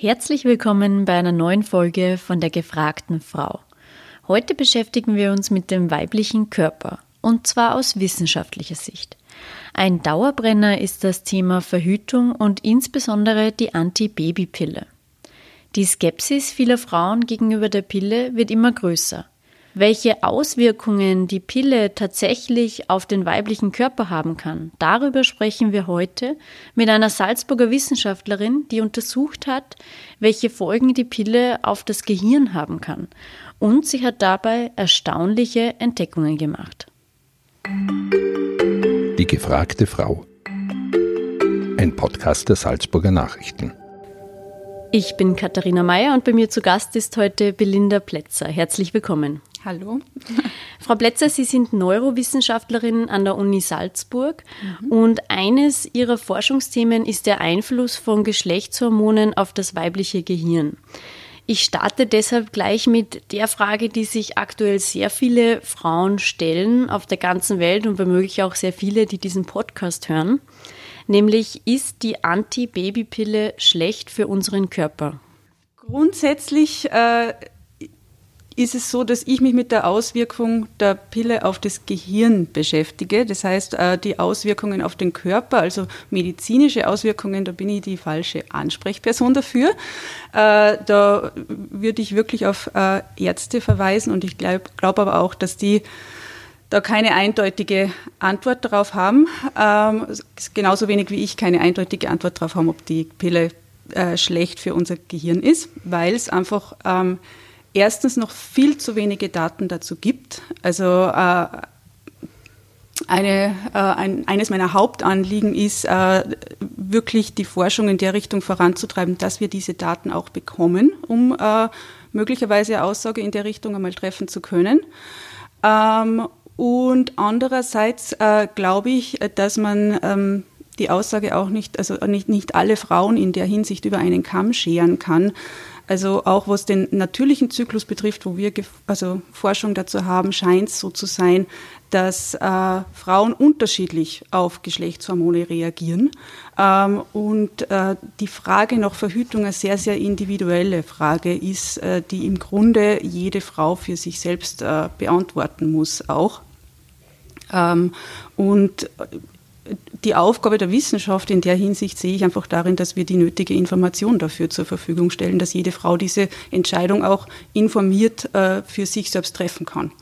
Herzlich willkommen bei einer neuen Folge von der gefragten Frau. Heute beschäftigen wir uns mit dem weiblichen Körper und zwar aus wissenschaftlicher Sicht. Ein Dauerbrenner ist das Thema Verhütung und insbesondere die Anti-Baby-Pille. Die Skepsis vieler Frauen gegenüber der Pille wird immer größer. Welche Auswirkungen die Pille tatsächlich auf den weiblichen Körper haben kann, darüber sprechen wir heute mit einer Salzburger Wissenschaftlerin, die untersucht hat, welche Folgen die Pille auf das Gehirn haben kann. Und sie hat dabei erstaunliche Entdeckungen gemacht. Die gefragte Frau. Ein Podcast der Salzburger Nachrichten. Ich bin Katharina Mayer und bei mir zu Gast ist heute Belinda Plätzer. Herzlich willkommen. Hallo. Frau Plätzer, Sie sind Neurowissenschaftlerin an der Uni Salzburg mhm. und eines Ihrer Forschungsthemen ist der Einfluss von Geschlechtshormonen auf das weibliche Gehirn. Ich starte deshalb gleich mit der Frage, die sich aktuell sehr viele Frauen stellen auf der ganzen Welt und womöglich auch sehr viele, die diesen Podcast hören. Nämlich, ist die Anti-Baby-Pille schlecht für unseren Körper? Grundsätzlich äh, ist es so, dass ich mich mit der Auswirkung der Pille auf das Gehirn beschäftige. Das heißt, äh, die Auswirkungen auf den Körper, also medizinische Auswirkungen, da bin ich die falsche Ansprechperson dafür. Äh, da würde ich wirklich auf äh, Ärzte verweisen und ich glaube glaub aber auch, dass die da keine eindeutige Antwort darauf haben. Ähm, genauso wenig wie ich keine eindeutige Antwort darauf haben, ob die Pille schlecht für unser Gehirn ist, weil es einfach ähm, erstens noch viel zu wenige Daten dazu gibt. Also äh, eine, äh, ein, eines meiner Hauptanliegen ist, äh, wirklich die Forschung in der Richtung voranzutreiben, dass wir diese Daten auch bekommen, um äh, möglicherweise eine Aussage in der Richtung einmal treffen zu können. Ähm, und andererseits äh, glaube ich, dass man ähm, die Aussage auch nicht, also nicht, nicht alle Frauen in der Hinsicht über einen Kamm scheren kann. Also auch was den natürlichen Zyklus betrifft, wo wir also Forschung dazu haben, scheint es so zu sein, dass äh, Frauen unterschiedlich auf Geschlechtshormone reagieren ähm, und äh, die Frage nach Verhütung eine sehr, sehr individuelle Frage ist, äh, die im Grunde jede Frau für sich selbst äh, beantworten muss auch. Ähm, und die Aufgabe der Wissenschaft in der Hinsicht sehe ich einfach darin, dass wir die nötige Information dafür zur Verfügung stellen, dass jede Frau diese Entscheidung auch informiert äh, für sich selbst treffen kann.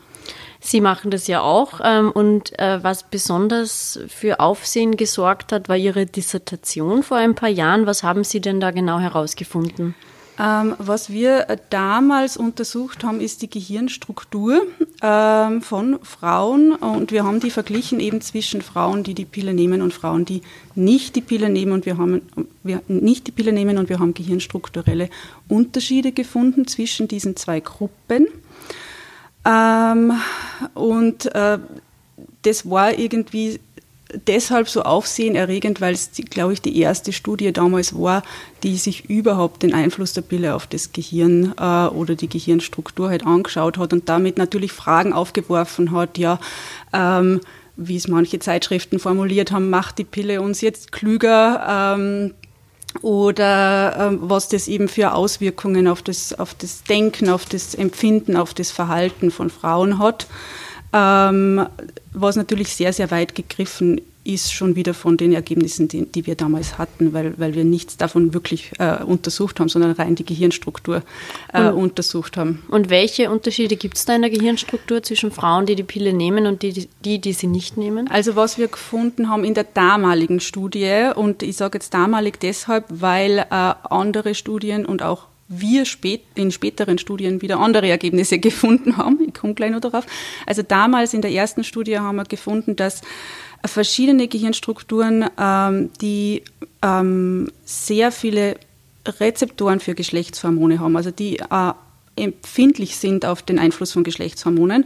Sie machen das ja auch. Ähm, und äh, was besonders für Aufsehen gesorgt hat, war Ihre Dissertation vor ein paar Jahren. Was haben Sie denn da genau herausgefunden? Ähm, was wir damals untersucht haben, ist die Gehirnstruktur ähm, von Frauen und wir haben die verglichen eben zwischen Frauen, die die Pille nehmen und Frauen, die nicht die Pille nehmen und wir haben wir nicht die Pille nehmen und wir haben gehirnstrukturelle Unterschiede gefunden zwischen diesen zwei Gruppen. Ähm, und äh, das war irgendwie deshalb so aufsehenerregend, weil es, glaube ich, die erste Studie damals war, die sich überhaupt den Einfluss der Pille auf das Gehirn äh, oder die Gehirnstruktur halt angeschaut hat und damit natürlich Fragen aufgeworfen hat, ja, ähm, wie es manche Zeitschriften formuliert haben, macht die Pille uns jetzt klüger? Ähm, oder ähm, was das eben für Auswirkungen auf das, auf das Denken, auf das Empfinden, auf das Verhalten von Frauen hat ähm, was natürlich sehr, sehr weit gegriffen ist schon wieder von den Ergebnissen, die, die wir damals hatten, weil, weil wir nichts davon wirklich äh, untersucht haben, sondern rein die Gehirnstruktur äh, untersucht haben. Und welche Unterschiede gibt es da in der Gehirnstruktur zwischen Frauen, die die Pille nehmen und die, die, die sie nicht nehmen? Also was wir gefunden haben in der damaligen Studie, und ich sage jetzt damalig deshalb, weil äh, andere Studien und auch wir spät, in späteren Studien wieder andere Ergebnisse gefunden haben. Ich komme gleich noch darauf. Also damals in der ersten Studie haben wir gefunden, dass verschiedene Gehirnstrukturen, ähm, die ähm, sehr viele Rezeptoren für Geschlechtshormone haben, also die äh, empfindlich sind auf den Einfluss von Geschlechtshormonen,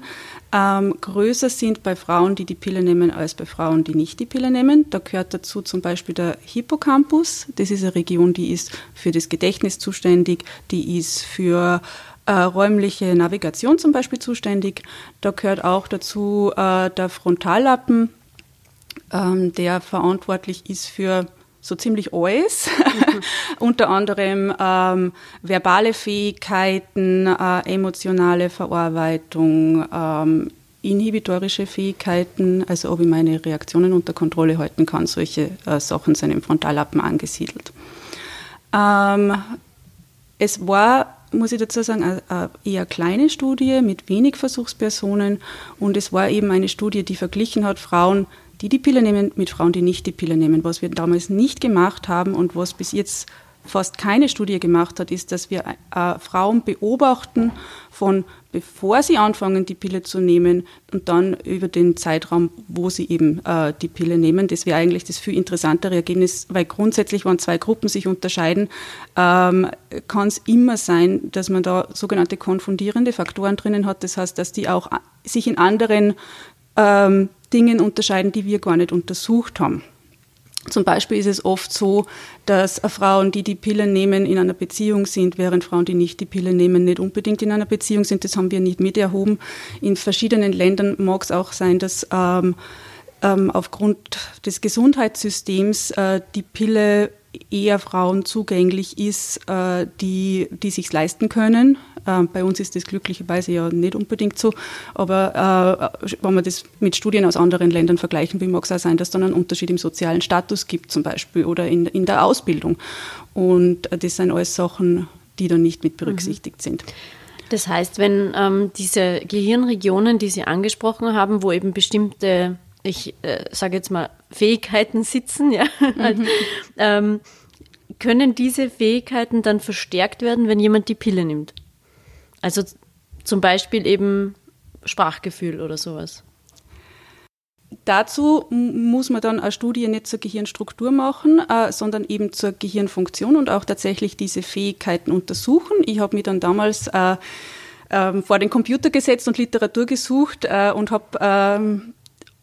ähm, größer sind bei Frauen, die die Pille nehmen, als bei Frauen, die nicht die Pille nehmen. Da gehört dazu zum Beispiel der Hippocampus. Das ist eine Region, die ist für das Gedächtnis zuständig, die ist für äh, räumliche Navigation zum Beispiel zuständig. Da gehört auch dazu äh, der Frontallappen, ähm, der verantwortlich ist für so ziemlich alles, mhm. unter anderem ähm, verbale Fähigkeiten, äh, emotionale Verarbeitung, ähm, inhibitorische Fähigkeiten, also ob ich meine Reaktionen unter Kontrolle halten kann, solche äh, Sachen sind im Frontallappen angesiedelt. Ähm, es war, muss ich dazu sagen, eine eher kleine Studie mit wenig Versuchspersonen und es war eben eine Studie, die verglichen hat Frauen, die die Pille nehmen, mit Frauen, die nicht die Pille nehmen. Was wir damals nicht gemacht haben und was bis jetzt fast keine Studie gemacht hat, ist, dass wir äh, Frauen beobachten von bevor sie anfangen, die Pille zu nehmen und dann über den Zeitraum, wo sie eben äh, die Pille nehmen. Das wäre eigentlich das viel interessantere Ergebnis, weil grundsätzlich, wenn zwei Gruppen sich unterscheiden, ähm, kann es immer sein, dass man da sogenannte konfundierende Faktoren drinnen hat. Das heißt, dass die auch sich in anderen ähm, Dingen unterscheiden, die wir gar nicht untersucht haben. Zum Beispiel ist es oft so, dass Frauen, die die Pille nehmen, in einer Beziehung sind, während Frauen, die nicht die Pille nehmen, nicht unbedingt in einer Beziehung sind. Das haben wir nicht mit erhoben. In verschiedenen Ländern mag es auch sein, dass ähm, ähm, aufgrund des Gesundheitssystems äh, die Pille eher Frauen zugänglich ist, äh, die, die sich leisten können. Äh, bei uns ist das glücklicherweise ja nicht unbedingt so, aber äh, wenn wir das mit Studien aus anderen Ländern vergleichen, wie mag es auch sein, dass dann einen Unterschied im sozialen Status gibt zum Beispiel oder in, in der Ausbildung. Und das sind alles Sachen, die dann nicht mit berücksichtigt mhm. sind. Das heißt, wenn ähm, diese Gehirnregionen, die Sie angesprochen haben, wo eben bestimmte ich äh, sage jetzt mal, Fähigkeiten sitzen, ja, mhm. ähm, können diese Fähigkeiten dann verstärkt werden, wenn jemand die Pille nimmt? Also zum Beispiel eben Sprachgefühl oder sowas. Dazu muss man dann eine Studie nicht zur Gehirnstruktur machen, äh, sondern eben zur Gehirnfunktion und auch tatsächlich diese Fähigkeiten untersuchen. Ich habe mich dann damals äh, äh, vor den Computer gesetzt und Literatur gesucht äh, und habe ähm,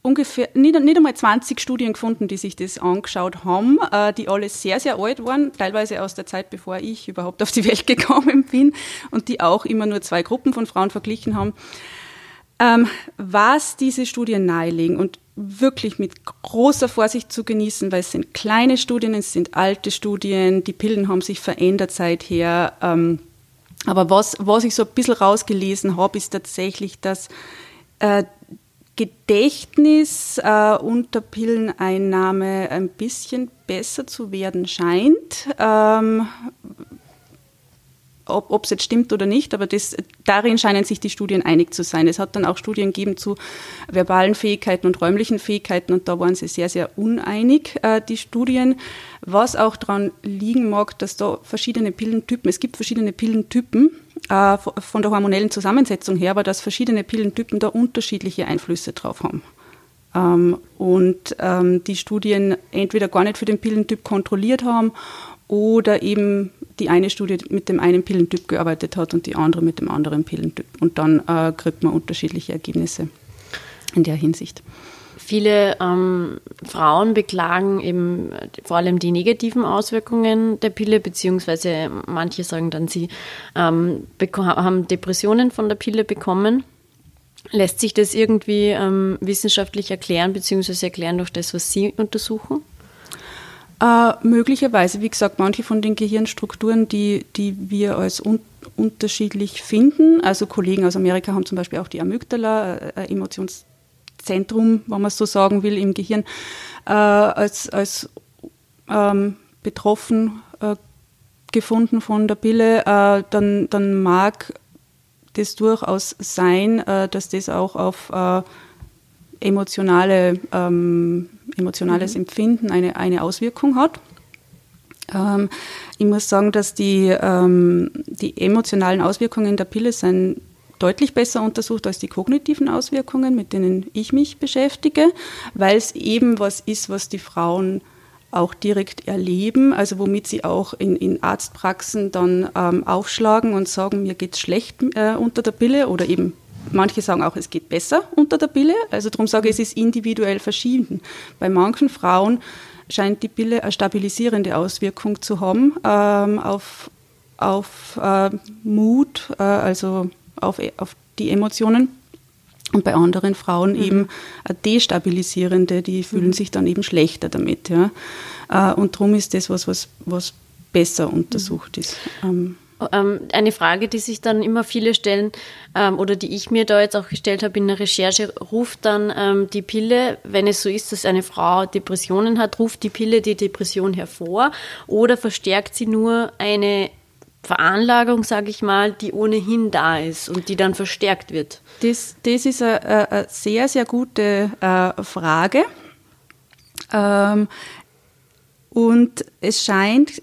ungefähr, nicht, nicht einmal 20 Studien gefunden, die sich das angeschaut haben, äh, die alle sehr, sehr alt waren, teilweise aus der Zeit, bevor ich überhaupt auf die Welt gekommen bin und die auch immer nur zwei Gruppen von Frauen verglichen haben. Ähm, was diese Studien nahelegen und wirklich mit großer Vorsicht zu genießen, weil es sind kleine Studien, es sind alte Studien, die Pillen haben sich verändert seither. Ähm, aber was, was ich so ein bisschen rausgelesen habe, ist tatsächlich, dass äh, Gedächtnis äh, unter Pilleneinnahme ein bisschen besser zu werden scheint. Ähm, ob es jetzt stimmt oder nicht, aber das, darin scheinen sich die Studien einig zu sein. Es hat dann auch Studien gegeben zu verbalen Fähigkeiten und räumlichen Fähigkeiten und da waren sie sehr, sehr uneinig, äh, die Studien. Was auch daran liegen mag, dass da verschiedene Pillentypen, es gibt verschiedene Pillentypen äh, von der hormonellen Zusammensetzung her, aber dass verschiedene Pillentypen da unterschiedliche Einflüsse drauf haben. Ähm, und ähm, die Studien entweder gar nicht für den Pillentyp kontrolliert haben oder eben die eine Studie mit dem einen Pillentyp gearbeitet hat und die andere mit dem anderen Pillentyp. Und dann äh, kriegt man unterschiedliche Ergebnisse in der Hinsicht. Viele ähm, Frauen beklagen eben vor allem die negativen Auswirkungen der Pille, beziehungsweise manche sagen dann, sie ähm, haben Depressionen von der Pille bekommen. Lässt sich das irgendwie ähm, wissenschaftlich erklären, beziehungsweise erklären durch das, was Sie untersuchen? Äh, möglicherweise, wie gesagt, manche von den Gehirnstrukturen, die, die wir als un unterschiedlich finden, also Kollegen aus Amerika haben zum Beispiel auch die Amygdala, äh, ein Emotionszentrum, wenn man es so sagen will, im Gehirn, äh, als, als ähm, betroffen äh, gefunden von der Pille, äh, dann, dann mag das durchaus sein, äh, dass das auch auf emotionale ähm, emotionales mhm. Empfinden eine, eine Auswirkung hat. Ähm, ich muss sagen, dass die, ähm, die emotionalen Auswirkungen der Pille sind deutlich besser untersucht als die kognitiven Auswirkungen, mit denen ich mich beschäftige, weil es eben was ist, was die Frauen auch direkt erleben, also womit sie auch in, in Arztpraxen dann ähm, aufschlagen und sagen, mir geht es schlecht äh, unter der Pille oder eben Manche sagen auch, es geht besser unter der Pille. Also darum sage ich, es ist individuell verschieden. Bei manchen Frauen scheint die Pille eine stabilisierende Auswirkung zu haben ähm, auf, auf äh, Mut, äh, also auf, auf die Emotionen. Und bei anderen Frauen mhm. eben destabilisierende, die fühlen mhm. sich dann eben schlechter damit. Ja. Äh, und darum ist das was, was, was besser untersucht mhm. ist. Ähm, ähm, eine Frage, die sich dann immer viele stellen ähm, oder die ich mir da jetzt auch gestellt habe in der Recherche, ruft dann die Pille, wenn es so ist, dass eine Frau Depressionen hat, ruft die Pille die Depression hervor oder verstärkt sie nur eine Veranlagung, sage ich mal, die ohnehin da ist und die dann verstärkt wird? Das, das ist eine, eine sehr, sehr gute äh, Frage. Ähm, und es scheint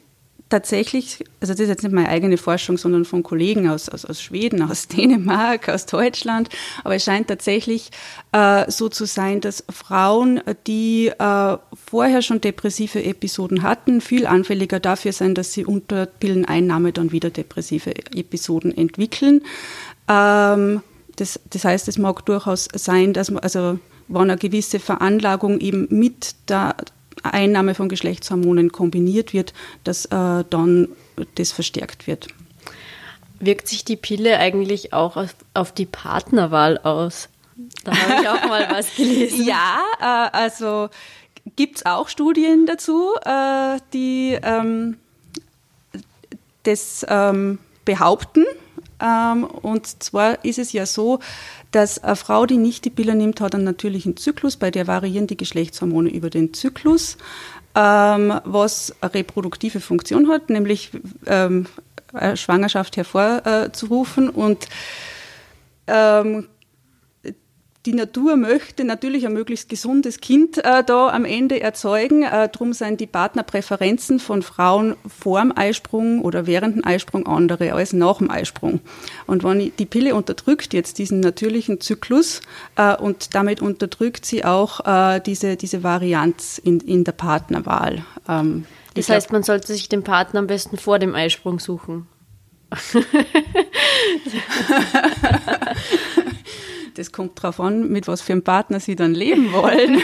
tatsächlich, also das ist jetzt nicht meine eigene Forschung, sondern von Kollegen aus, aus, aus Schweden, aus Dänemark, aus Deutschland, aber es scheint tatsächlich äh, so zu sein, dass Frauen, die äh, vorher schon depressive Episoden hatten, viel anfälliger dafür sein, dass sie unter Pilleneinnahme dann wieder depressive Episoden entwickeln. Ähm, das, das heißt, es mag durchaus sein, dass man, also wenn eine gewisse Veranlagung eben mit der Einnahme von Geschlechtshormonen kombiniert wird, dass äh, dann das verstärkt wird. Wirkt sich die Pille eigentlich auch auf, auf die Partnerwahl aus? Da habe ich auch mal was gelesen. Ja, äh, also gibt es auch Studien dazu, äh, die ähm, das ähm, behaupten. Ähm, und zwar ist es ja so, dass eine Frau, die nicht die Pille nimmt, hat einen natürlichen Zyklus, bei der variieren die Geschlechtshormone über den Zyklus, ähm, was eine reproduktive Funktion hat, nämlich ähm, Schwangerschaft hervorzurufen. Und die Natur möchte natürlich ein möglichst gesundes Kind äh, da am Ende erzeugen. Äh, Darum sind die Partnerpräferenzen von Frauen vor dem Eisprung oder während dem Eisprung andere als nach dem Eisprung. Und wenn die Pille unterdrückt jetzt diesen natürlichen Zyklus äh, und damit unterdrückt sie auch äh, diese, diese Varianz in, in der Partnerwahl. Ähm, das heißt, man sollte sich den Partner am besten vor dem Eisprung suchen. Das kommt darauf an, mit was für einem Partner Sie dann leben wollen.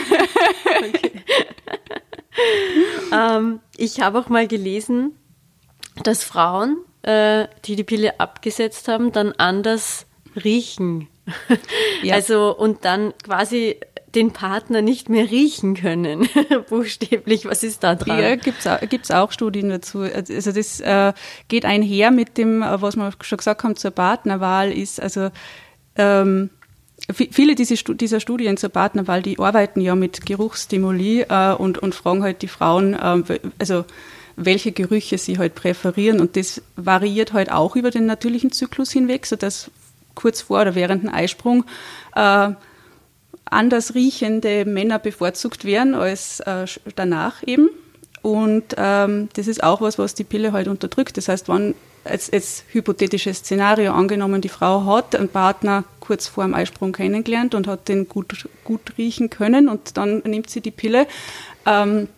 ähm, ich habe auch mal gelesen, dass Frauen, äh, die die Pille abgesetzt haben, dann anders riechen. Ja. Also und dann quasi den Partner nicht mehr riechen können, buchstäblich. Was ist da dran? Ja, gibt es auch, auch, Studien dazu. Also das äh, geht einher mit dem, äh, was wir schon gesagt haben zur Partnerwahl, ist also ähm, Viele dieser Studien zur Partnerwahl, die arbeiten ja mit Geruchsstimuli äh, und, und fragen halt die Frauen, äh, also welche Gerüche sie halt präferieren. Und das variiert halt auch über den natürlichen Zyklus hinweg, sodass kurz vor oder während dem Eisprung äh, anders riechende Männer bevorzugt werden als äh, danach eben. Und ähm, das ist auch was, was die Pille halt unterdrückt. Das heißt, wenn als, als hypothetisches Szenario angenommen, die Frau hat einen Partner kurz vor dem Eisprung kennengelernt und hat den gut, gut riechen können und dann nimmt sie die Pille ähm,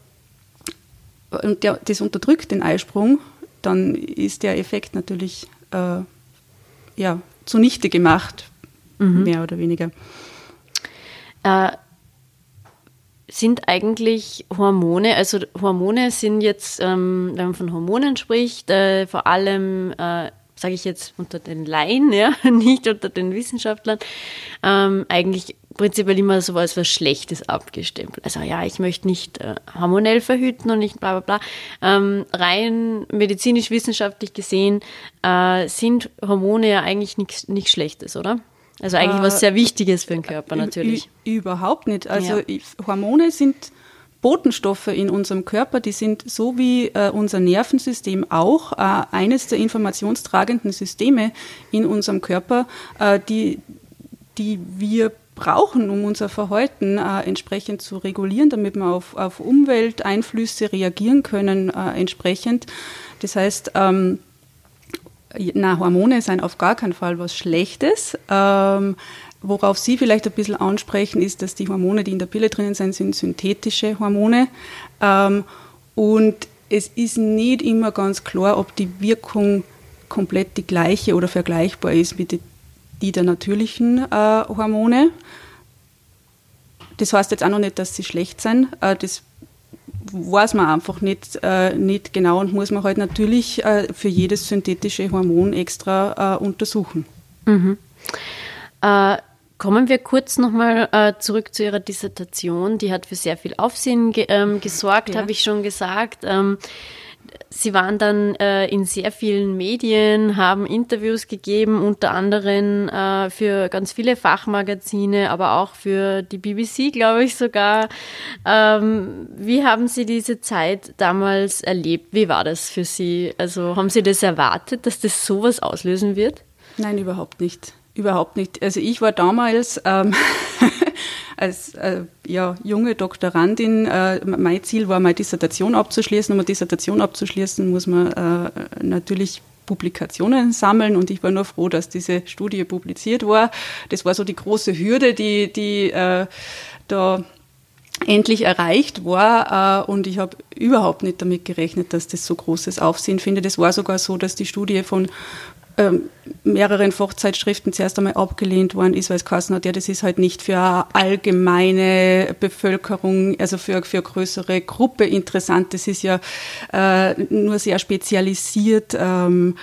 und der, das unterdrückt den Eisprung, dann ist der Effekt natürlich äh, ja, zunichte gemacht, mhm. mehr oder weniger. Äh, sind eigentlich Hormone, also Hormone sind jetzt, ähm, wenn man von Hormonen spricht, äh, vor allem, äh, sage ich jetzt unter den Laien, ja, nicht unter den Wissenschaftlern, ähm, eigentlich prinzipiell immer so als was Schlechtes abgestempelt. Also ja, ich möchte nicht äh, hormonell verhüten und nicht bla bla bla. Ähm, rein medizinisch-wissenschaftlich gesehen äh, sind Hormone ja eigentlich nichts Schlechtes, oder? Also eigentlich was äh, sehr Wichtiges für den Körper natürlich. Überhaupt nicht. Also ja. Hormone sind Botenstoffe in unserem Körper, die sind so wie äh, unser Nervensystem auch äh, eines der informationstragenden Systeme in unserem Körper, äh, die, die wir brauchen, um unser Verhalten äh, entsprechend zu regulieren, damit wir auf, auf Umwelteinflüsse reagieren können äh, entsprechend. Das heißt, ähm, na, Hormone sind auf gar keinen Fall was Schlechtes. Ähm, worauf Sie vielleicht ein bisschen ansprechen, ist, dass die Hormone, die in der Pille drinnen sind, sind synthetische Hormone. Ähm, und es ist nicht immer ganz klar, ob die Wirkung komplett die gleiche oder vergleichbar ist mit die der natürlichen äh, Hormone. Das heißt jetzt auch noch nicht, dass sie schlecht sind. Äh, das weiß man einfach nicht, äh, nicht genau und muss man halt natürlich äh, für jedes synthetische Hormon extra äh, untersuchen. Mhm. Äh, Kommen wir kurz nochmal äh, zurück zu Ihrer Dissertation. Die hat für sehr viel Aufsehen ge ähm, gesorgt, ja. habe ich schon gesagt. Ähm, Sie waren dann äh, in sehr vielen Medien, haben Interviews gegeben, unter anderem äh, für ganz viele Fachmagazine, aber auch für die BBC, glaube ich sogar. Ähm, wie haben Sie diese Zeit damals erlebt? Wie war das für Sie? Also haben Sie das erwartet, dass das sowas auslösen wird? Nein, überhaupt nicht. Überhaupt nicht. Also ich war damals ähm, als äh, ja, junge Doktorandin, äh, mein Ziel war, meine Dissertation abzuschließen. Um eine Dissertation abzuschließen, muss man äh, natürlich Publikationen sammeln und ich war nur froh, dass diese Studie publiziert war. Das war so die große Hürde, die, die äh, da endlich erreicht war äh, und ich habe überhaupt nicht damit gerechnet, dass das so großes Aufsehen findet. Es war sogar so, dass die Studie von ähm, mehreren Fachzeitschriften zuerst einmal abgelehnt worden ist, weil es geheißen hat, ja, das ist halt nicht für eine allgemeine Bevölkerung, also für, für eine größere Gruppe interessant. Das ist ja äh, nur sehr spezialisiert. Ähm,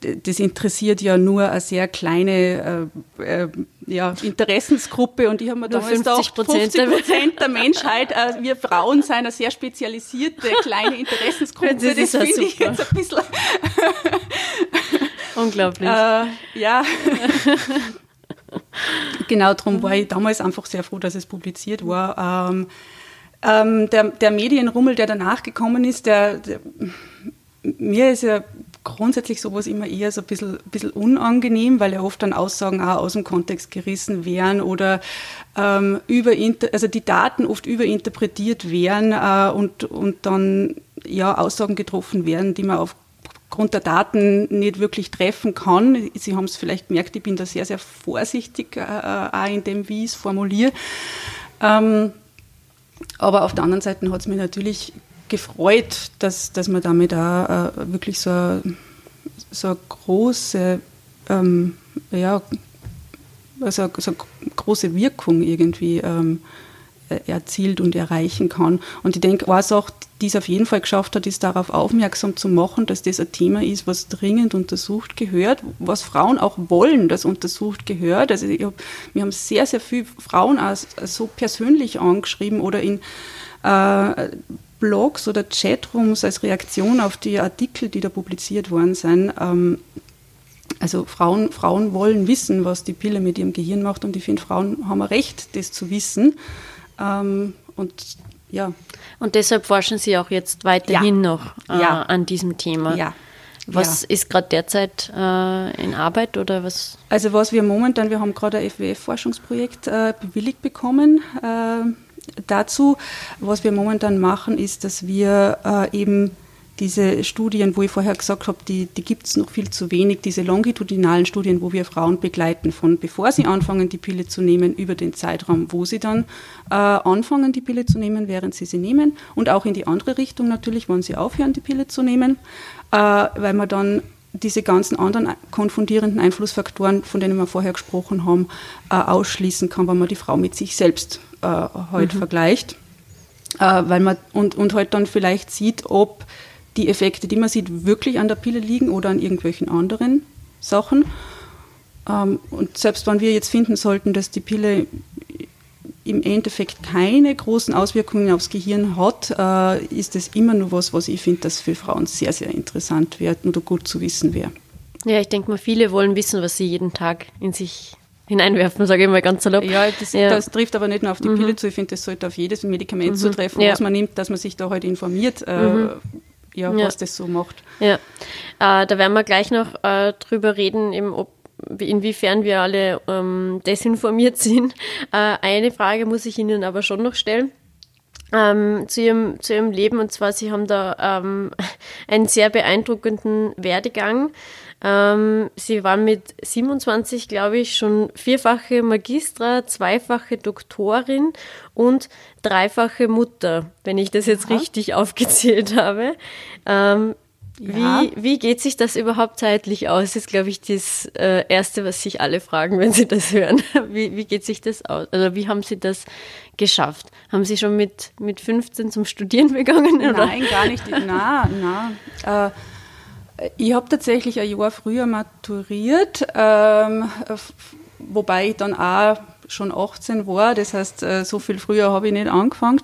das interessiert ja nur eine sehr kleine äh, äh, ja, Interessensgruppe und ich habe mir da 50 Prozent der, der Menschheit, äh, wir Frauen sind eine sehr spezialisierte kleine Interessensgruppe. das, das finde ich jetzt ein bisschen Unglaublich. Äh, ja. genau, darum war ich damals einfach sehr froh, dass es publiziert war. Ähm, ähm, der, der Medienrummel, der danach gekommen ist, der, der, mir ist ja grundsätzlich sowas immer eher so ein bisschen, ein bisschen unangenehm, weil ja oft dann Aussagen auch aus dem Kontext gerissen wären oder ähm, über, also die Daten oft überinterpretiert werden äh, und, und dann ja Aussagen getroffen werden, die man auf aufgrund der Daten nicht wirklich treffen kann. Sie haben es vielleicht gemerkt, ich bin da sehr, sehr vorsichtig, äh, äh auch in dem, wie ich es formuliere. Ähm, aber auf der anderen Seite hat es mich natürlich gefreut, dass, dass man damit auch äh, wirklich so, so eine große, ähm, ja, also so große Wirkung irgendwie ähm, erzielt und erreichen kann. Und ich denke, eine Sache, die es auf jeden Fall geschafft hat, ist darauf aufmerksam zu machen, dass das ein Thema ist, was dringend untersucht gehört, was Frauen auch wollen, dass untersucht gehört. Also hab, wir haben sehr, sehr viele Frauen auch so persönlich angeschrieben oder in äh, Blogs oder Chatrooms als Reaktion auf die Artikel, die da publiziert worden sind. Ähm, also Frauen, Frauen wollen wissen, was die Pille mit ihrem Gehirn macht und ich finde, Frauen haben ein Recht, das zu wissen. Ähm, und ja. Und deshalb forschen Sie auch jetzt weiterhin ja. noch äh, ja. an diesem Thema. Ja. Was ja. ist gerade derzeit äh, in Arbeit oder was? Also was wir momentan, wir haben gerade ein FWF-Forschungsprojekt äh, bewilligt bekommen äh, dazu. Was wir momentan machen, ist, dass wir äh, eben diese Studien, wo ich vorher gesagt habe, die, die gibt es noch viel zu wenig, diese longitudinalen Studien, wo wir Frauen begleiten, von bevor sie anfangen, die Pille zu nehmen, über den Zeitraum, wo sie dann äh, anfangen, die Pille zu nehmen, während sie sie nehmen und auch in die andere Richtung natürlich, wann sie aufhören, die Pille zu nehmen, äh, weil man dann diese ganzen anderen konfundierenden Einflussfaktoren, von denen wir vorher gesprochen haben, äh, ausschließen kann, wenn man die Frau mit sich selbst äh, heute mhm. vergleicht. Äh, weil man und, und halt dann vielleicht sieht, ob die Effekte, die man sieht, wirklich an der Pille liegen oder an irgendwelchen anderen Sachen. Ähm, und selbst wenn wir jetzt finden sollten, dass die Pille im Endeffekt keine großen Auswirkungen aufs Gehirn hat, äh, ist es immer nur was, was ich finde, das für Frauen sehr, sehr interessant wäre oder gut zu wissen wäre. Ja, ich denke mal, viele wollen wissen, was sie jeden Tag in sich hineinwerfen, sage ich mal ganz salopp. Ja das, ja. das, trifft aber nicht nur auf die mhm. Pille zu. Ich finde, das sollte auf jedes Medikament mhm. zutreffen, ja. was man nimmt, dass man sich da halt informiert, äh, mhm ja, ja. was das so macht. Ja, äh, da werden wir gleich noch äh, drüber reden, eben, ob inwiefern wir alle ähm, desinformiert sind. Äh, eine Frage muss ich Ihnen aber schon noch stellen. Ähm, zu, ihrem, zu ihrem Leben und zwar, Sie haben da ähm, einen sehr beeindruckenden Werdegang. Ähm, sie waren mit 27, glaube ich, schon vierfache Magistra, zweifache Doktorin und dreifache Mutter, wenn ich das jetzt Aha. richtig aufgezählt habe. Ähm, ja. Wie, wie geht sich das überhaupt zeitlich aus? Das ist, glaube ich, das äh, Erste, was sich alle fragen, wenn sie das hören. Wie, wie geht sich das aus? Also wie haben Sie das geschafft? Haben Sie schon mit, mit 15 zum Studieren begonnen? Oder? Nein, gar nicht. Na, na. Äh, ich habe tatsächlich ein Jahr früher maturiert, ähm, wobei ich dann auch schon 18 war. Das heißt, äh, so viel früher habe ich nicht angefangen.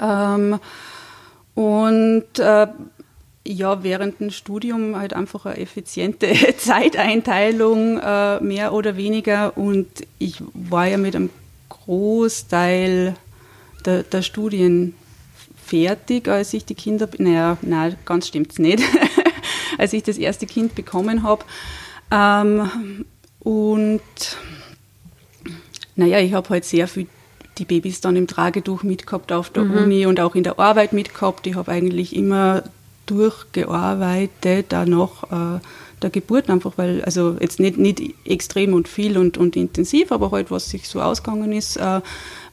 Ähm, und äh, ja, während dem Studium halt einfach eine effiziente Zeiteinteilung, äh, mehr oder weniger. Und ich war ja mit einem Großteil der, der Studien fertig, als ich die Kinder, naja, nein, ganz stimmt's nicht, als ich das erste Kind bekommen habe. Ähm, und naja, ich habe halt sehr viel die Babys dann im Tragetuch mitgehabt auf der mhm. Uni und auch in der Arbeit mitgehabt. Ich habe eigentlich immer durchgearbeitet, auch nach äh, der Geburt einfach, weil, also jetzt nicht, nicht extrem und viel und, und intensiv, aber halt, was sich so ausgegangen ist, äh,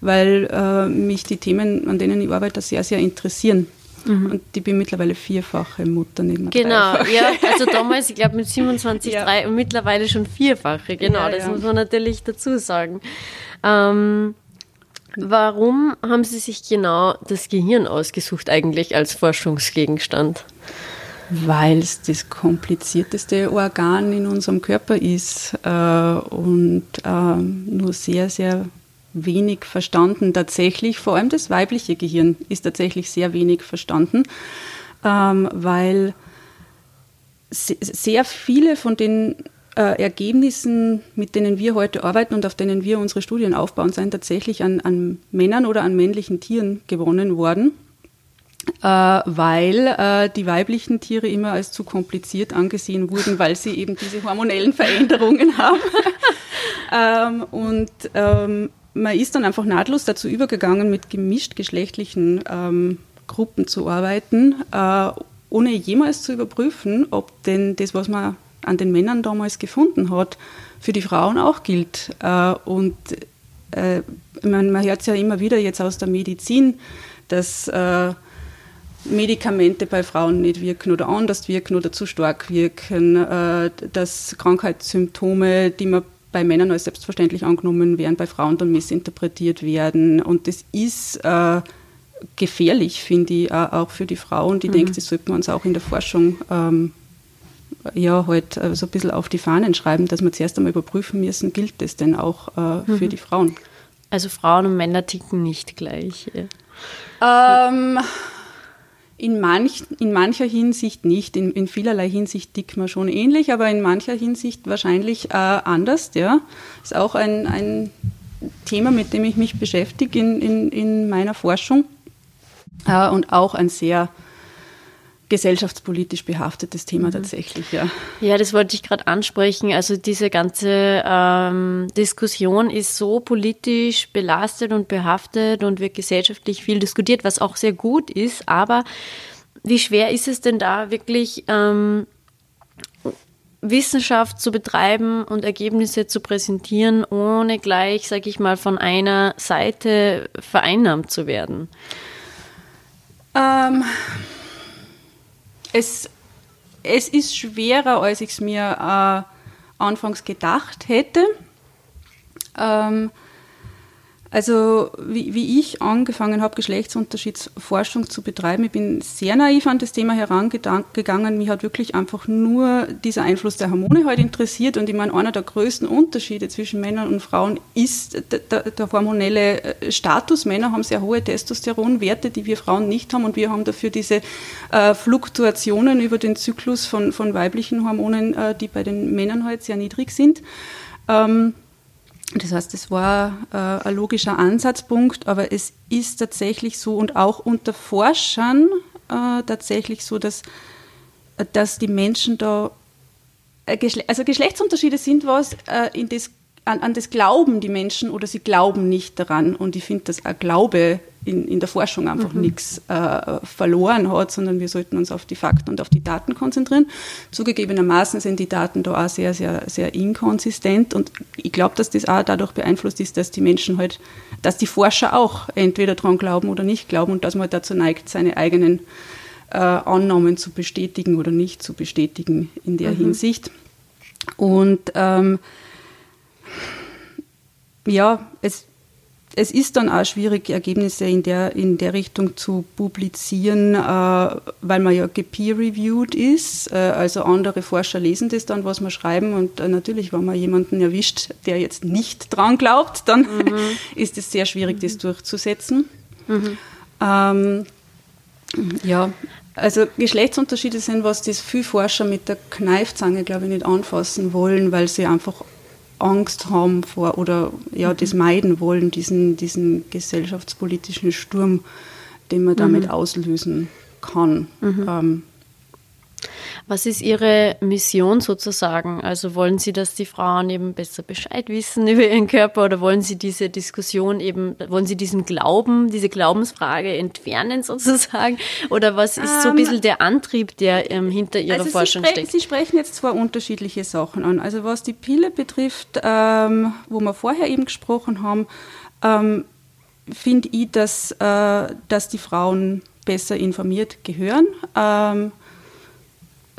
weil äh, mich die Themen, an denen ich arbeite, sehr, sehr interessieren. Mhm. Und ich bin mittlerweile vierfache Mutter neben Genau, dreifache. ja, also damals, ich glaube mit 27, ja. drei und mittlerweile schon vierfache, genau, ja, das ja. muss man natürlich dazu sagen. Ähm, warum haben Sie sich genau das Gehirn ausgesucht eigentlich als Forschungsgegenstand? Weil es das komplizierteste Organ in unserem Körper ist äh, und äh, nur sehr, sehr wenig verstanden tatsächlich. Vor allem das weibliche Gehirn ist tatsächlich sehr wenig verstanden, ähm, weil sehr viele von den äh, Ergebnissen, mit denen wir heute arbeiten und auf denen wir unsere Studien aufbauen, sind tatsächlich an, an Männern oder an männlichen Tieren gewonnen worden. Äh, weil äh, die weiblichen Tiere immer als zu kompliziert angesehen wurden, weil sie eben diese hormonellen Veränderungen haben. ähm, und ähm, man ist dann einfach nahtlos dazu übergegangen, mit gemischt geschlechtlichen ähm, Gruppen zu arbeiten, äh, ohne jemals zu überprüfen, ob denn das, was man an den Männern damals gefunden hat, für die Frauen auch gilt. Äh, und äh, man, man hört es ja immer wieder jetzt aus der Medizin, dass äh, Medikamente bei Frauen nicht wirken oder anders wirken oder zu stark wirken, äh, dass Krankheitssymptome, die man bei Männern als selbstverständlich angenommen werden, bei Frauen dann missinterpretiert werden. Und das ist äh, gefährlich, finde ich, auch für die Frauen. Die mhm. denken, das sollten wir uns auch in der Forschung ähm, ja halt äh, so ein bisschen auf die Fahnen schreiben, dass wir zuerst einmal überprüfen müssen, gilt das denn auch äh, für mhm. die Frauen. Also Frauen und Männer ticken nicht gleich. Ja. Ähm, in, manch, in mancher Hinsicht nicht. In, in vielerlei Hinsicht ticken wir schon ähnlich, aber in mancher Hinsicht wahrscheinlich äh, anders. Ja. Ist auch ein, ein Thema, mit dem ich mich beschäftige in, in, in meiner Forschung äh, und auch ein sehr gesellschaftspolitisch behaftetes Thema mhm. tatsächlich, ja. Ja, das wollte ich gerade ansprechen. Also diese ganze ähm, Diskussion ist so politisch belastet und behaftet und wird gesellschaftlich viel diskutiert, was auch sehr gut ist. Aber wie schwer ist es denn da wirklich ähm, Wissenschaft zu betreiben und Ergebnisse zu präsentieren, ohne gleich, sage ich mal, von einer Seite vereinnahmt zu werden? Ähm es, es ist schwerer, als ich es mir äh, anfangs gedacht hätte. Ähm, also wie, wie ich angefangen habe, Geschlechtsunterschiedsforschung zu betreiben, ich bin sehr naiv an das Thema herangegangen. Mich hat wirklich einfach nur dieser Einfluss der Hormone heute interessiert. Und ich meine, einer der größten Unterschiede zwischen Männern und Frauen ist der, der hormonelle äh, Status. Männer haben sehr hohe Testosteronwerte, die wir Frauen nicht haben. Und wir haben dafür diese äh, Fluktuationen über den Zyklus von, von weiblichen Hormonen, äh, die bei den Männern halt sehr niedrig sind. Ähm, das heißt, es war äh, ein logischer Ansatzpunkt, aber es ist tatsächlich so und auch unter Forschern äh, tatsächlich so, dass, dass die Menschen da, äh, Geschle also Geschlechtsunterschiede sind was, äh, in das an, an, das glauben die Menschen oder sie glauben nicht daran. Und ich finde, dass ein Glaube in, in der Forschung einfach mhm. nichts äh, verloren hat, sondern wir sollten uns auf die Fakten und auf die Daten konzentrieren. Zugegebenermaßen sind die Daten da auch sehr, sehr, sehr inkonsistent und ich glaube, dass das auch dadurch beeinflusst ist, dass die Menschen halt, dass die Forscher auch entweder daran glauben oder nicht glauben und dass man halt dazu neigt, seine eigenen äh, Annahmen zu bestätigen oder nicht zu bestätigen in der mhm. Hinsicht. Und ähm, ja, es, es ist dann auch schwierig, Ergebnisse in der, in der Richtung zu publizieren, äh, weil man ja gepeer-reviewed ist. Äh, also andere Forscher lesen das dann, was wir schreiben. Und äh, natürlich, wenn man jemanden erwischt, der jetzt nicht dran glaubt, dann mhm. ist es sehr schwierig, mhm. das durchzusetzen. Mhm. Ähm, ja, also Geschlechtsunterschiede sind, was das viele Forscher mit der Kneifzange, glaube ich, nicht anfassen wollen, weil sie einfach Angst haben vor oder ja, mhm. das meiden wollen, diesen, diesen gesellschaftspolitischen Sturm, den man damit mhm. auslösen kann. Mhm. Ähm, was ist Ihre Mission sozusagen? Also wollen Sie, dass die Frauen eben besser Bescheid wissen über ihren Körper oder wollen Sie diese Diskussion eben, wollen Sie diesen Glauben, diese Glaubensfrage entfernen sozusagen? Oder was ist so ein ähm, bisschen der Antrieb, der ähm, hinter Ihrer also Forschung Sie steckt? Sie sprechen jetzt zwei unterschiedliche Sachen an. Also was die Pille betrifft, ähm, wo wir vorher eben gesprochen haben, ähm, finde ich, dass, äh, dass die Frauen besser informiert gehören. Ähm,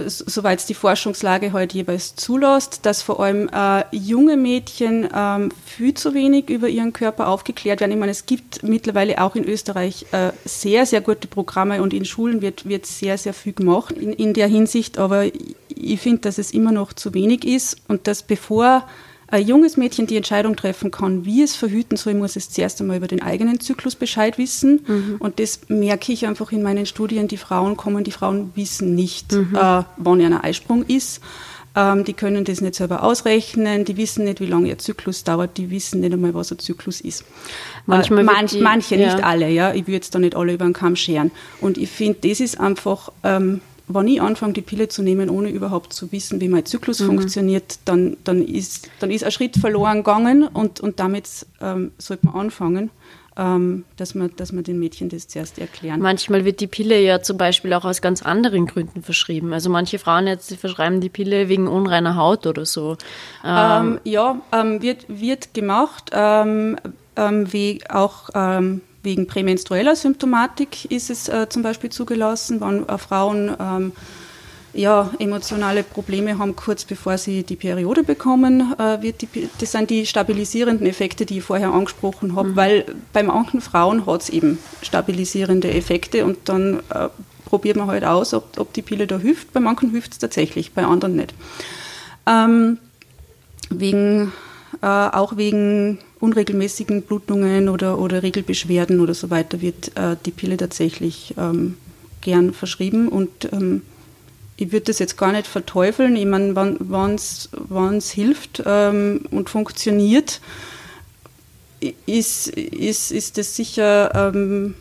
soweit die Forschungslage heute jeweils zulässt, dass vor allem äh, junge Mädchen ähm, viel zu wenig über ihren Körper aufgeklärt werden. Ich meine, es gibt mittlerweile auch in Österreich äh, sehr, sehr gute Programme und in Schulen wird, wird sehr, sehr viel gemacht in, in der Hinsicht, aber ich finde, dass es immer noch zu wenig ist und dass bevor ein junges Mädchen die Entscheidung treffen kann, wie es verhüten soll, muss es zuerst einmal über den eigenen Zyklus Bescheid wissen. Mhm. Und das merke ich einfach in meinen Studien. Die Frauen kommen, die Frauen wissen nicht, mhm. äh, wann ihr Eisprung ist. Ähm, die können das nicht selber ausrechnen, die wissen nicht, wie lange ihr Zyklus dauert, die wissen nicht einmal, was ein Zyklus ist. Manchmal äh, manch, die, manche, ja. nicht alle, ja. Ich würde jetzt da nicht alle über den Kamm scheren. Und ich finde, das ist einfach ähm, wenn ich anfange, die Pille zu nehmen, ohne überhaupt zu wissen, wie mein Zyklus mhm. funktioniert, dann, dann, ist, dann ist ein Schritt verloren gegangen und, und damit ähm, sollte man anfangen. Ähm, dass, man, dass man den Mädchen das zuerst erklären. Manchmal wird die Pille ja zum Beispiel auch aus ganz anderen Gründen verschrieben. Also manche Frauen jetzt verschreiben die Pille wegen unreiner Haut oder so. Ähm, ähm ja, ähm, wird, wird gemacht, ähm, wie auch Wegen prämenstrueller Symptomatik ist es äh, zum Beispiel zugelassen, wenn äh, Frauen ähm, ja, emotionale Probleme haben, kurz bevor sie die Periode bekommen, äh, wird die, das sind die stabilisierenden Effekte, die ich vorher angesprochen habe, mhm. weil bei manchen Frauen hat es eben stabilisierende Effekte und dann äh, probiert man halt aus, ob, ob die Pille da hilft. Bei manchen hilft es tatsächlich, bei anderen nicht. Ähm, wegen, äh, auch wegen unregelmäßigen Blutungen oder, oder Regelbeschwerden oder so weiter wird äh, die Pille tatsächlich ähm, gern verschrieben. Und ähm, ich würde das jetzt gar nicht verteufeln. Ich meine, wann es hilft ähm, und funktioniert, ist, ist, ist das sicher ähm,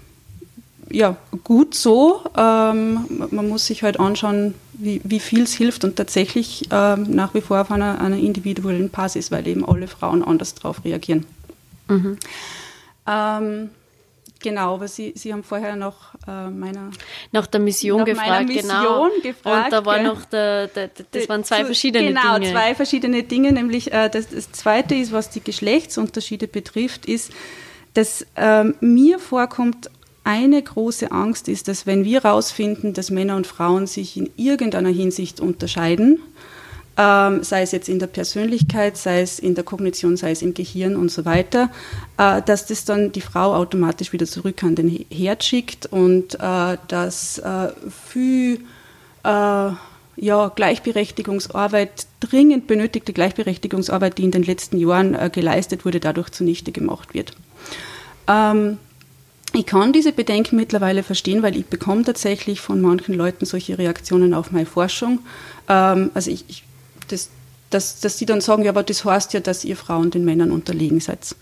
ja, gut so. Ähm, man muss sich halt anschauen, wie, wie viel es hilft und tatsächlich ähm, nach wie vor auf einer, einer individuellen Basis, weil eben alle Frauen anders darauf reagieren. Mhm. Ähm, Genau, aber Sie, Sie haben vorher noch äh, meiner nach der Mission nach gefragt, Mission genau. Gefragt, und da war noch der, der, das waren zwei verschiedene genau, Dinge. Genau, zwei verschiedene Dinge. Nämlich äh, das, das, zweite ist, was die Geschlechtsunterschiede betrifft, ist, dass ähm, mir vorkommt, eine große Angst ist, dass wenn wir herausfinden, dass Männer und Frauen sich in irgendeiner Hinsicht unterscheiden, ähm, sei es jetzt in der Persönlichkeit, sei es in der Kognition, sei es im Gehirn und so weiter, äh, dass das dann die Frau automatisch wieder zurück an den Herd schickt und äh, dass äh, viel äh, ja, Gleichberechtigungsarbeit, dringend benötigte Gleichberechtigungsarbeit, die in den letzten Jahren äh, geleistet wurde, dadurch zunichte gemacht wird. Ähm, ich kann diese Bedenken mittlerweile verstehen, weil ich bekomme tatsächlich von manchen Leuten solche Reaktionen auf meine Forschung. Ähm, also ich, ich, das, dass, dass die dann sagen, ja, aber das heißt ja, dass ihr Frauen den Männern unterlegen seid.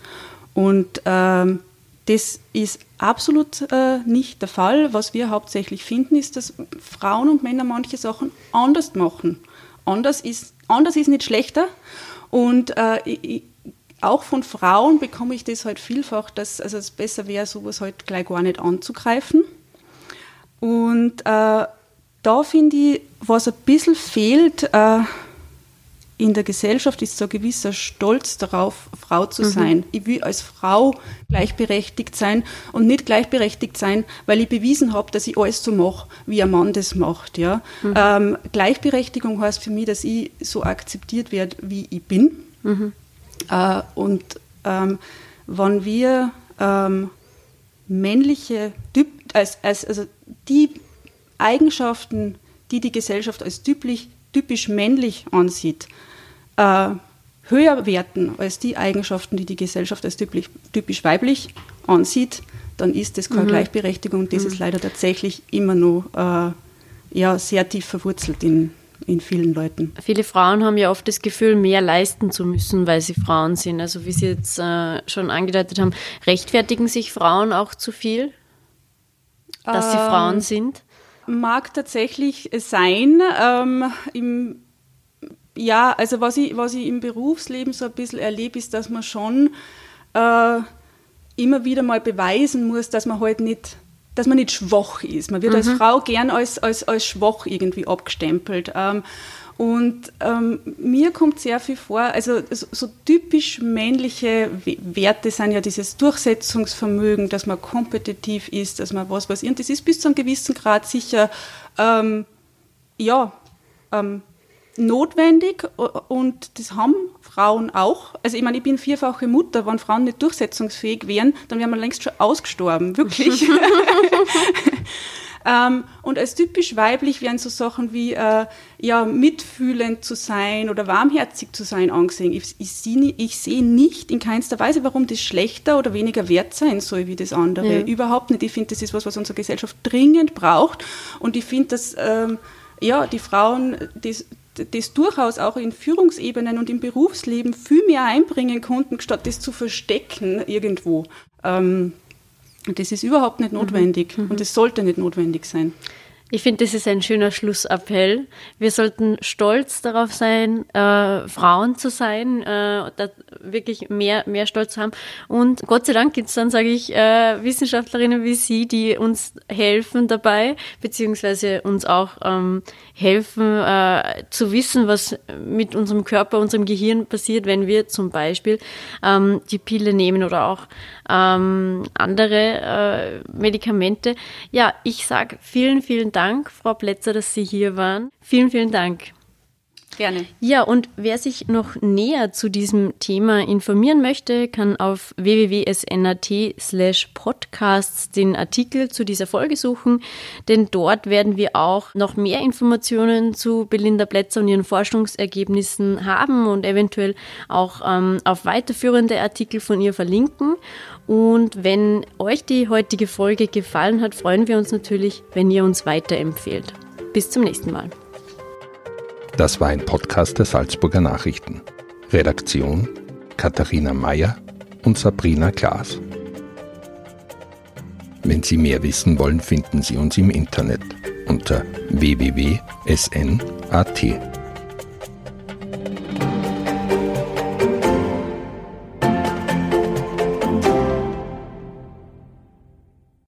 Und ähm, das ist absolut äh, nicht der Fall. Was wir hauptsächlich finden, ist, dass Frauen und Männer manche Sachen anders machen. Anders ist, anders ist nicht schlechter. Und äh, ich, auch von Frauen bekomme ich das halt vielfach, dass also es besser wäre, sowas halt gleich gar nicht anzugreifen. Und äh, da finde ich, was ein bisschen fehlt äh, in der Gesellschaft, ist so ein gewisser Stolz darauf, Frau zu mhm. sein. Ich will als Frau gleichberechtigt sein und nicht gleichberechtigt sein, weil ich bewiesen habe, dass ich alles so mache, wie ein Mann das macht. Ja? Mhm. Ähm, Gleichberechtigung heißt für mich, dass ich so akzeptiert werde, wie ich bin. Mhm. Äh, und ähm, wenn wir ähm, männliche, als, als, also die Eigenschaften, die die Gesellschaft als typisch, typisch männlich ansieht, äh, höher werten als die Eigenschaften, die die Gesellschaft als typisch, typisch weiblich ansieht, dann ist das keine mhm. Gleichberechtigung und das mhm. ist leider tatsächlich immer noch äh, ja, sehr tief verwurzelt in, in vielen Leuten. Viele Frauen haben ja oft das Gefühl, mehr leisten zu müssen, weil sie Frauen sind. Also wie Sie jetzt äh, schon angedeutet haben, rechtfertigen sich Frauen auch zu viel, dass ähm, sie Frauen sind? Mag tatsächlich sein. Ähm, im, ja, also was ich, was ich im Berufsleben so ein bisschen erlebe, ist, dass man schon äh, immer wieder mal beweisen muss, dass man halt nicht dass man nicht schwach ist. Man wird mhm. als Frau gern als, als, als schwach irgendwie abgestempelt. Ähm, und ähm, mir kommt sehr viel vor, also so, so, typisch männliche Werte sind ja dieses Durchsetzungsvermögen, dass man kompetitiv ist, dass man was weiß ich. Und das ist bis zu einem gewissen Grad sicher, ähm, ja, ähm, notwendig und das haben Frauen auch. Also ich meine, ich bin vierfache Mutter. Wenn Frauen nicht durchsetzungsfähig wären, dann wären wir längst schon ausgestorben, wirklich. ähm, und als typisch weiblich wären so Sachen wie äh, ja, mitfühlend zu sein oder warmherzig zu sein angesehen. Ich, ich sehe ich seh nicht in keinster Weise, warum das schlechter oder weniger wert sein soll wie das andere. Ja. Überhaupt nicht. Ich finde, das ist was, was unsere Gesellschaft dringend braucht. Und ich finde, dass ähm, ja, die Frauen das das durchaus auch in Führungsebenen und im Berufsleben viel mehr einbringen konnten, statt das zu verstecken irgendwo. Ähm, das ist überhaupt nicht mhm. notwendig mhm. und es sollte nicht notwendig sein. Ich finde, das ist ein schöner Schlussappell. Wir sollten stolz darauf sein, äh, Frauen zu sein, äh, wirklich mehr, mehr Stolz zu haben. Und Gott sei Dank gibt es dann, sage ich, äh, Wissenschaftlerinnen wie Sie, die uns helfen dabei, beziehungsweise uns auch ähm, helfen äh, zu wissen, was mit unserem Körper, unserem Gehirn passiert, wenn wir zum Beispiel ähm, die Pille nehmen oder auch ähm, andere äh, Medikamente. Ja, ich sage vielen, vielen Dank, Frau Plätzer, dass Sie hier waren. Vielen, vielen Dank. Gerne. Ja, und wer sich noch näher zu diesem Thema informieren möchte, kann auf www.snat slash podcasts den Artikel zu dieser Folge suchen, denn dort werden wir auch noch mehr Informationen zu Belinda Plätzer und ihren Forschungsergebnissen haben und eventuell auch ähm, auf weiterführende Artikel von ihr verlinken. Und wenn euch die heutige Folge gefallen hat, freuen wir uns natürlich, wenn ihr uns weiterempfehlt. Bis zum nächsten Mal. Das war ein Podcast der Salzburger Nachrichten. Redaktion Katharina Mayer und Sabrina Klaas. Wenn Sie mehr wissen wollen, finden Sie uns im Internet unter www.sn.at.